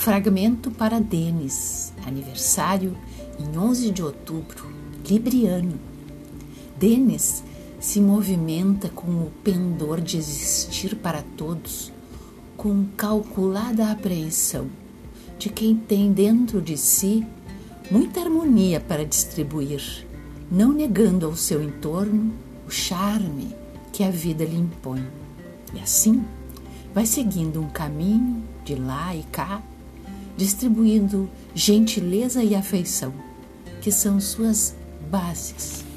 Fragmento para Denis, aniversário em 11 de outubro, Libriano. Denis se movimenta com o pendor de existir para todos, com calculada apreensão de quem tem dentro de si muita harmonia para distribuir, não negando ao seu entorno o charme que a vida lhe impõe. E assim vai seguindo um caminho de lá e cá, distribuindo gentileza e afeição, que são suas bases